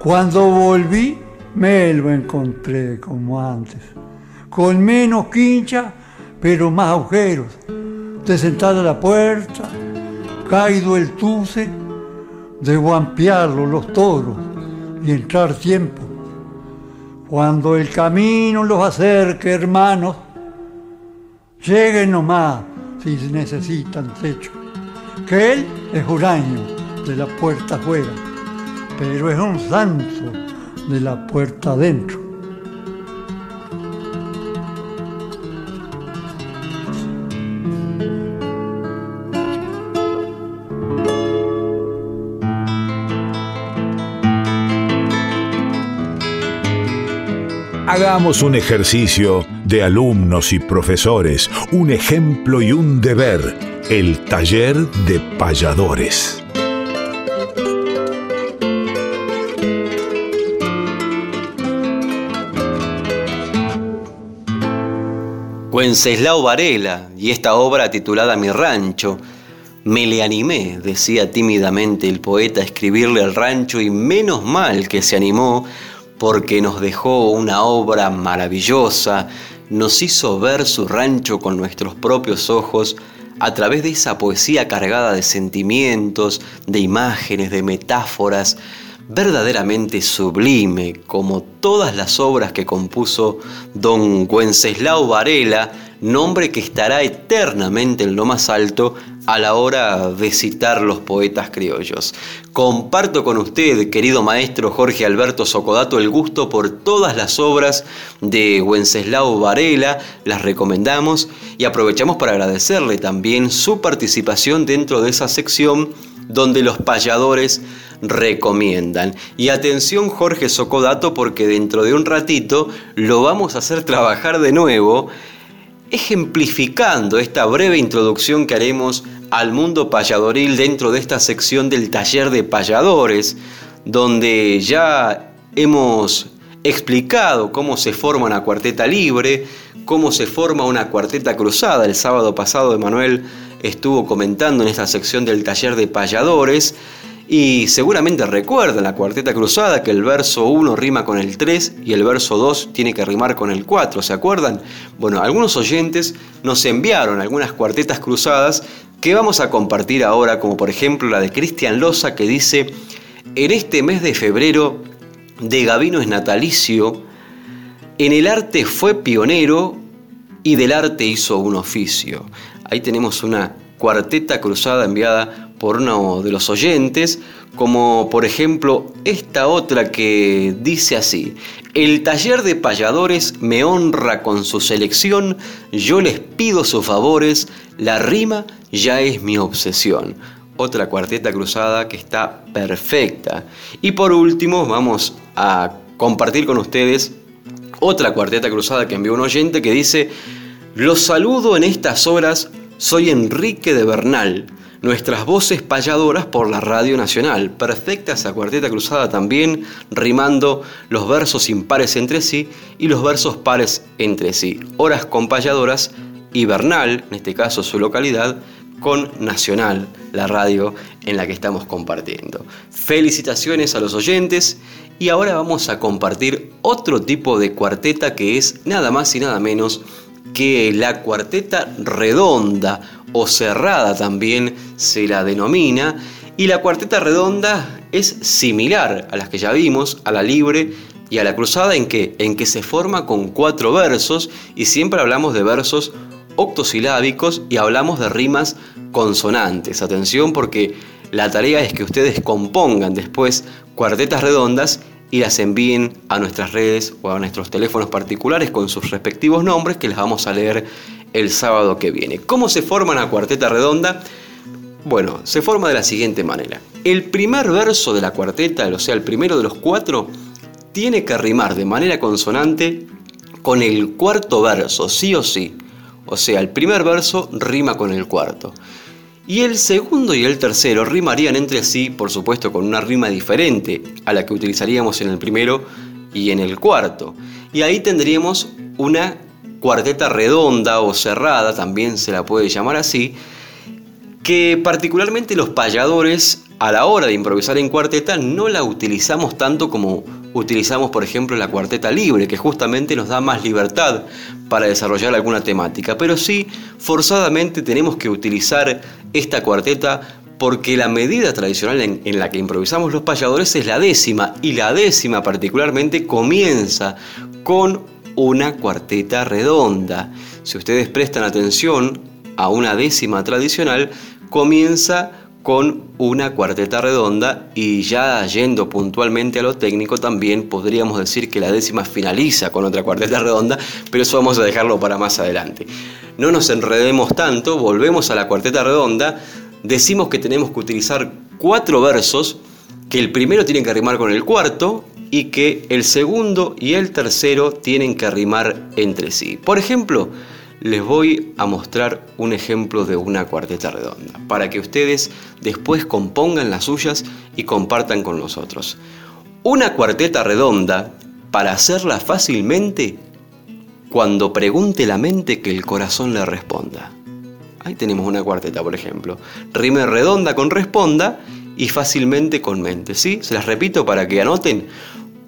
[SPEAKER 15] Cuando volví, me lo encontré como antes, con menos quincha, pero más agujeros. De sentada a la puerta, caído el tuce, de guampearlo los toros y entrar tiempo. Cuando el camino los acerque, hermanos, lleguen nomás si necesitan techo. Que él es huraño de la puerta afuera, pero es un santo de la puerta adentro.
[SPEAKER 8] Hagamos un ejercicio de alumnos y profesores, un ejemplo y un deber, el taller de payadores.
[SPEAKER 2] Wenceslao Varela y esta obra titulada Mi rancho. Me le animé, decía tímidamente el poeta, a escribirle al rancho y menos mal que se animó porque nos dejó una obra maravillosa, nos hizo ver su rancho con nuestros propios ojos a través de esa poesía cargada de sentimientos, de imágenes, de metáforas, verdaderamente sublime, como todas las obras que compuso don Wenceslao Varela, nombre que estará eternamente en lo más alto a la hora de citar los poetas criollos. Comparto con usted, querido maestro Jorge Alberto Socodato, el gusto por todas las obras de Wenceslao Varela, las recomendamos y aprovechamos para agradecerle también su participación dentro de esa sección donde los payadores recomiendan. Y atención Jorge Socodato porque dentro de un ratito lo vamos a hacer trabajar de nuevo ejemplificando esta breve introducción que haremos al mundo payadoril dentro de esta sección del taller de payadores, donde ya hemos explicado cómo se forma una cuarteta libre, cómo se forma una cuarteta cruzada. El sábado pasado Emanuel estuvo comentando en esta sección del taller de payadores y seguramente recuerdan la cuarteta cruzada que el verso 1 rima con el 3 y el verso 2 tiene que rimar con el 4, ¿se acuerdan? Bueno, algunos oyentes nos enviaron algunas cuartetas cruzadas que vamos a compartir ahora, como por ejemplo la de Cristian Loza que dice, en este mes de febrero de Gavino es natalicio, en el arte fue pionero y del arte hizo un oficio. Ahí tenemos una cuarteta cruzada enviada por uno de los oyentes, como por ejemplo esta otra que dice así, el taller de payadores me honra con su selección, yo les pido sus favores, la rima ya es mi obsesión. Otra cuarteta cruzada que está perfecta. Y por último vamos a compartir con ustedes otra cuarteta cruzada que envió un oyente que dice, los saludo en estas horas, soy Enrique de Bernal nuestras voces payadoras por la Radio Nacional. Perfecta esa cuarteta cruzada también, rimando los versos impares entre sí y los versos pares entre sí. Horas con payadoras y Bernal, en este caso su localidad, con Nacional, la radio en la que estamos compartiendo. Felicitaciones a los oyentes y ahora vamos a compartir otro tipo de cuarteta que es nada más y nada menos que la cuarteta redonda o cerrada también se la denomina, y la cuarteta redonda es similar a las que ya vimos, a la libre y a la cruzada, en que, en que se forma con cuatro versos, y siempre hablamos de versos octosilábicos y hablamos de rimas consonantes. Atención porque la tarea es que ustedes compongan después cuartetas redondas y las envíen a nuestras redes o a nuestros teléfonos particulares con sus respectivos nombres que les vamos a leer el sábado que viene. ¿Cómo se forma una cuarteta redonda? Bueno, se forma de la siguiente manera. El primer verso de la cuarteta, o sea, el primero de los cuatro, tiene que rimar de manera consonante con el cuarto verso, sí o sí. O sea, el primer verso rima con el cuarto. Y el segundo y el tercero rimarían entre sí, por supuesto, con una rima diferente a la que utilizaríamos en el primero y en el cuarto. Y ahí tendríamos una cuarteta redonda o cerrada, también se la puede llamar así, que particularmente los payadores a la hora de improvisar en cuarteta no la utilizamos tanto como utilizamos por ejemplo la cuarteta libre, que justamente nos da más libertad para desarrollar alguna temática, pero sí forzadamente tenemos que utilizar esta cuarteta porque la medida tradicional en, en, la que improvisamos los payadores es la décima y la décima particularmente comienza con una cuarteta redonda. Si ustedes prestan atención a una décima tradicional, comienza con una cuarteta redonda y ya yendo puntualmente a lo técnico también podríamos decir que la décima finaliza con otra cuarteta redonda, pero eso vamos a dejarlo para más adelante. No nos enredemos tanto, volvemos a la cuarteta redonda, decimos que tenemos que utilizar cuatro versos, que el primero tiene que rimar con el cuarto, y que el segundo y el tercero tienen que rimar entre sí. Por ejemplo, les voy a mostrar un ejemplo de una cuarteta redonda, para que ustedes después compongan las suyas y compartan con nosotros. Una cuarteta redonda, para hacerla fácilmente, cuando pregunte la mente que el corazón le responda. Ahí tenemos una cuarteta, por ejemplo. Rime redonda con responda y fácilmente con mente. ¿sí? Se las repito para que anoten.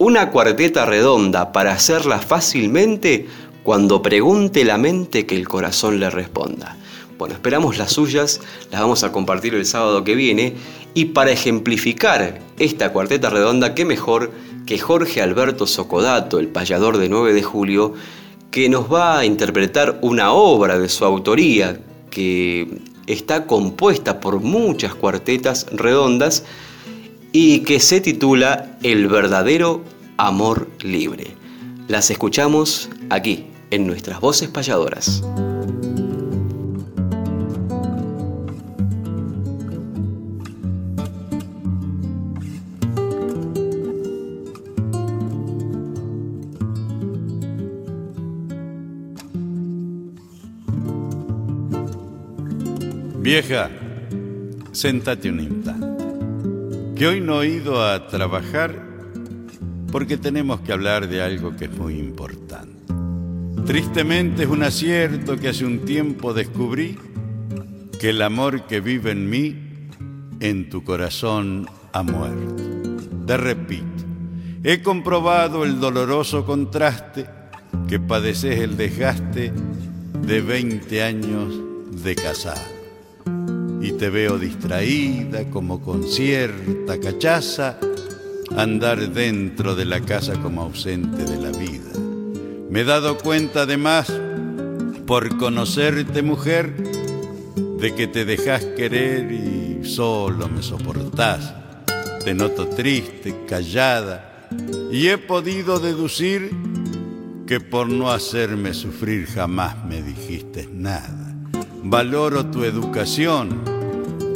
[SPEAKER 2] Una cuarteta redonda para hacerla fácilmente cuando pregunte la mente que el corazón le responda. Bueno, esperamos las suyas, las vamos a compartir el sábado que viene y para ejemplificar esta cuarteta redonda, qué mejor que Jorge Alberto Socodato, el payador de 9 de julio, que nos va a interpretar una obra de su autoría que está compuesta por muchas cuartetas redondas y que se titula El verdadero amor libre. Las escuchamos aquí, en nuestras voces payadoras.
[SPEAKER 16] Vieja, sentate un instante. Que hoy no he ido a trabajar porque tenemos que hablar de algo que es muy importante. Tristemente es un acierto que hace un tiempo descubrí que el amor que vive en mí, en tu corazón ha muerto. Te repito, he comprobado el doloroso contraste que padeces el desgaste de 20 años de casado y te veo distraída como con cierta cachaza andar dentro de la casa como ausente de la vida. Me he dado cuenta además, por conocerte mujer, de que te dejas querer y solo me soportás. Te noto triste, callada, y he podido deducir que por no hacerme sufrir jamás me dijiste nada. Valoro tu educación,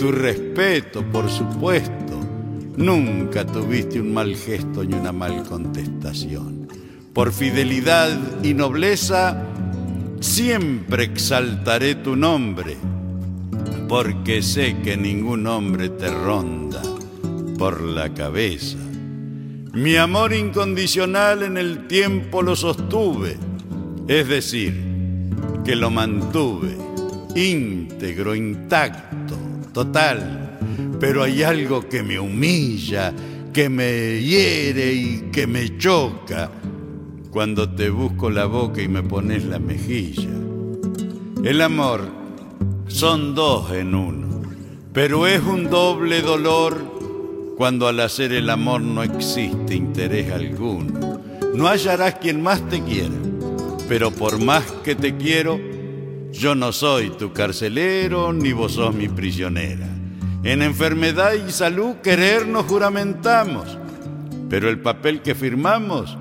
[SPEAKER 16] tu respeto, por supuesto. Nunca tuviste un mal gesto ni una mal contestación. Por fidelidad y nobleza, siempre exaltaré tu nombre, porque sé que ningún hombre te ronda por la cabeza. Mi amor incondicional en el tiempo lo sostuve, es decir, que lo mantuve íntegro, intacto, total, pero hay algo que me humilla, que me hiere y que me choca cuando te busco la boca y me pones la mejilla. El amor son dos en uno, pero es un doble dolor cuando al hacer el amor no existe interés alguno. No hallarás quien más te quiera, pero por más que te quiero, yo no soy tu carcelero, ni vos sos mi prisionera. En enfermedad y salud querer nos juramentamos, pero el papel que firmamos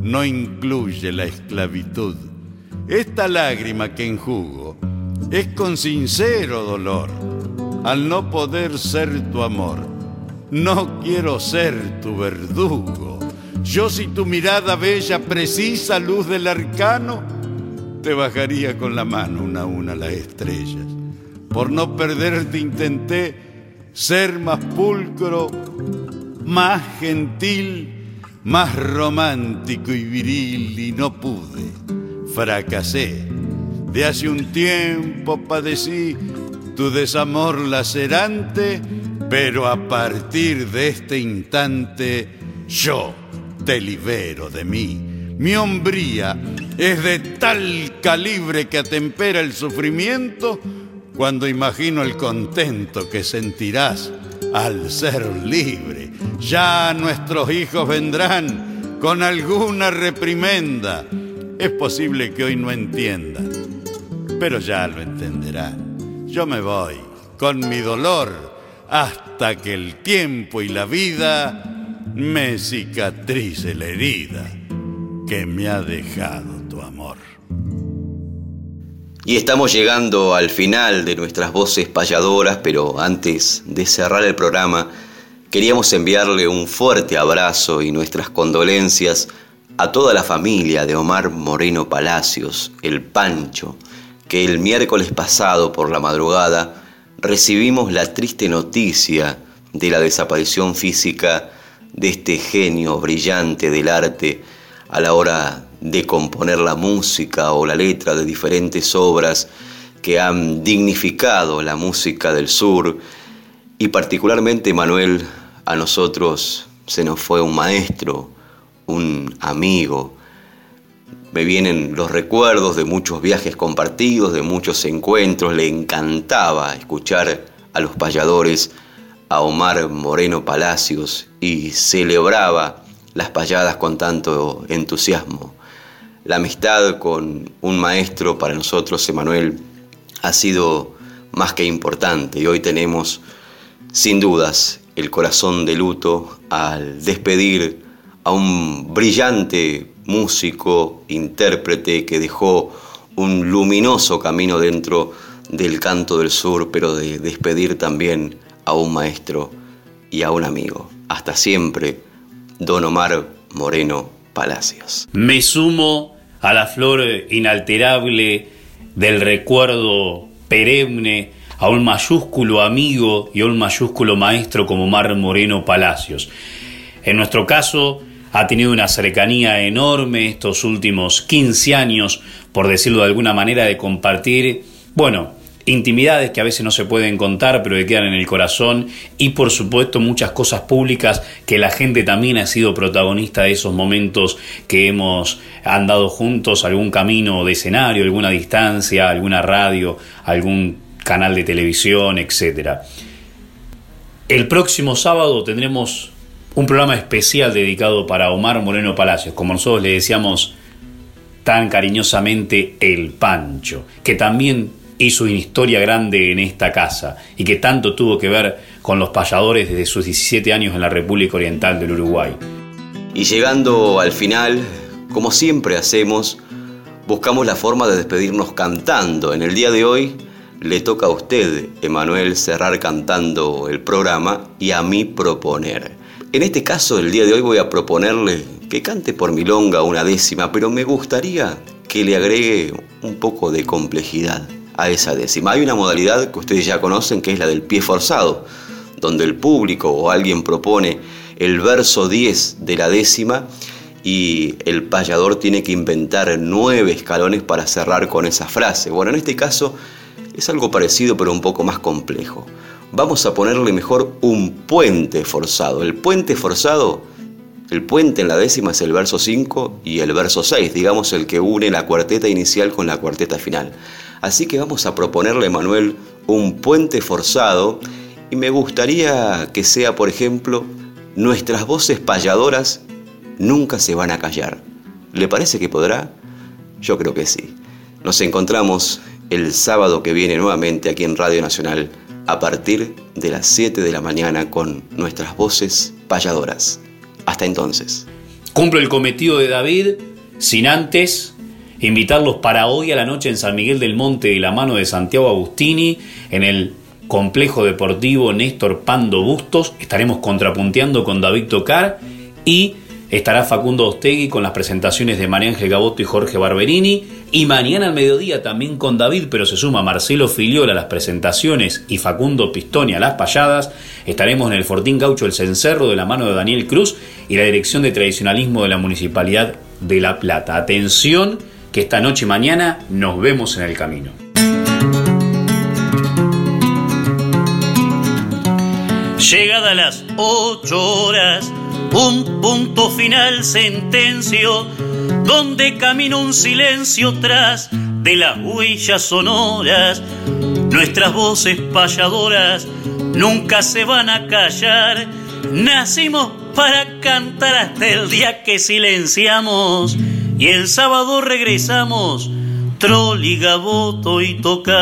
[SPEAKER 16] no incluye la esclavitud. Esta lágrima que enjugo es con sincero dolor al no poder ser tu amor. No quiero ser tu verdugo. Yo si tu mirada bella precisa luz del arcano, te bajaría con la mano una a una las estrellas. Por no perderte intenté ser más pulcro, más gentil, más romántico y viril y no pude. Fracasé. De hace un tiempo padecí tu desamor lacerante, pero a partir de este instante yo te libero de mí mi hombría es de tal calibre que atempera el sufrimiento cuando imagino el contento que sentirás al ser libre. Ya nuestros hijos vendrán con alguna reprimenda. Es posible que hoy no entiendan, pero ya lo entenderán. Yo me voy con mi dolor hasta que el tiempo y la vida me cicatrice la herida que me ha dejado tu amor.
[SPEAKER 2] Y estamos llegando al final de nuestras voces payadoras, pero antes de cerrar el programa, queríamos enviarle un fuerte abrazo y nuestras condolencias a toda la familia de Omar Moreno Palacios, el Pancho, que el miércoles pasado por la madrugada recibimos la triste noticia de la desaparición física de este genio brillante del arte a la hora de componer la música o la letra de diferentes obras que han dignificado la música del sur y particularmente Manuel a nosotros se nos fue un maestro, un amigo. Me vienen los recuerdos de muchos viajes compartidos, de muchos encuentros. Le encantaba escuchar a los payadores, a Omar Moreno Palacios y celebraba las payadas con tanto entusiasmo. La amistad con un maestro para nosotros, Emanuel, ha sido más que importante y hoy tenemos, sin dudas, el corazón de luto al despedir a un brillante músico, intérprete que dejó un luminoso camino dentro del canto del sur, pero de despedir también a un maestro y a un amigo. Hasta siempre, don Omar Moreno Palacios.
[SPEAKER 1] Me sumo a la flor inalterable del recuerdo perenne a un mayúsculo amigo y a un mayúsculo maestro como Mar Moreno Palacios. En nuestro caso, ha tenido una cercanía enorme estos últimos 15 años, por decirlo de alguna manera, de compartir, bueno, intimidades que a veces no se pueden contar, pero que quedan en el corazón, y por supuesto muchas cosas públicas que la gente también ha sido protagonista de esos momentos que hemos andado juntos, algún camino de escenario, alguna distancia, alguna radio, algún canal de televisión, etc. El próximo sábado tendremos un programa especial dedicado para Omar Moreno Palacios, como nosotros le decíamos tan cariñosamente el Pancho, que también hizo una historia grande en esta casa y que tanto tuvo que ver con los payadores desde sus 17 años en la República Oriental del Uruguay.
[SPEAKER 2] Y llegando al final, como siempre hacemos, buscamos la forma de despedirnos cantando. En el día de hoy le toca a usted, Emanuel, cerrar cantando el programa y a mí proponer. En este caso, el día de hoy voy a proponerle que cante por milonga una décima, pero me gustaría que le agregue un poco de complejidad a esa décima. Hay una modalidad que ustedes ya conocen que es la del pie forzado, donde el público o alguien propone el verso 10 de la décima y el payador tiene que inventar nueve escalones para cerrar con esa frase. Bueno, en este caso es algo parecido pero un poco más complejo. Vamos a ponerle mejor un puente forzado. El puente forzado, el puente en la décima es el verso 5 y el verso 6, digamos el que une la cuarteta inicial con la cuarteta final. Así que vamos a proponerle, Manuel, un puente forzado y me gustaría que sea, por ejemplo, nuestras voces payadoras nunca se van a callar. ¿Le parece que podrá? Yo creo que sí. Nos encontramos el sábado que viene nuevamente aquí en Radio Nacional a partir de las 7 de la mañana con nuestras voces payadoras. Hasta entonces.
[SPEAKER 1] Cumplo el cometido de David sin antes invitarlos para hoy a la noche en San Miguel del Monte de la mano de Santiago Agustini en el complejo deportivo Néstor Pando Bustos. Estaremos contrapunteando con David Tocar y Estará Facundo Ostegui con las presentaciones de María Ángel Gaboto y Jorge Barberini. Y mañana al mediodía también con David, pero se suma Marcelo Filiola a las presentaciones y Facundo Pistoni a las payadas. Estaremos en el Fortín Gaucho El Cencerro de la mano de Daniel Cruz y la Dirección de Tradicionalismo de la Municipalidad de La Plata. Atención, que esta noche y mañana nos vemos en el camino.
[SPEAKER 17] Llegada las 8 horas un punto final sentencio, donde camina un silencio tras de las huellas sonoras. Nuestras voces payadoras nunca se van a callar. Nacimos para cantar hasta el día que silenciamos y el sábado regresamos, troli, gaboto y tocar.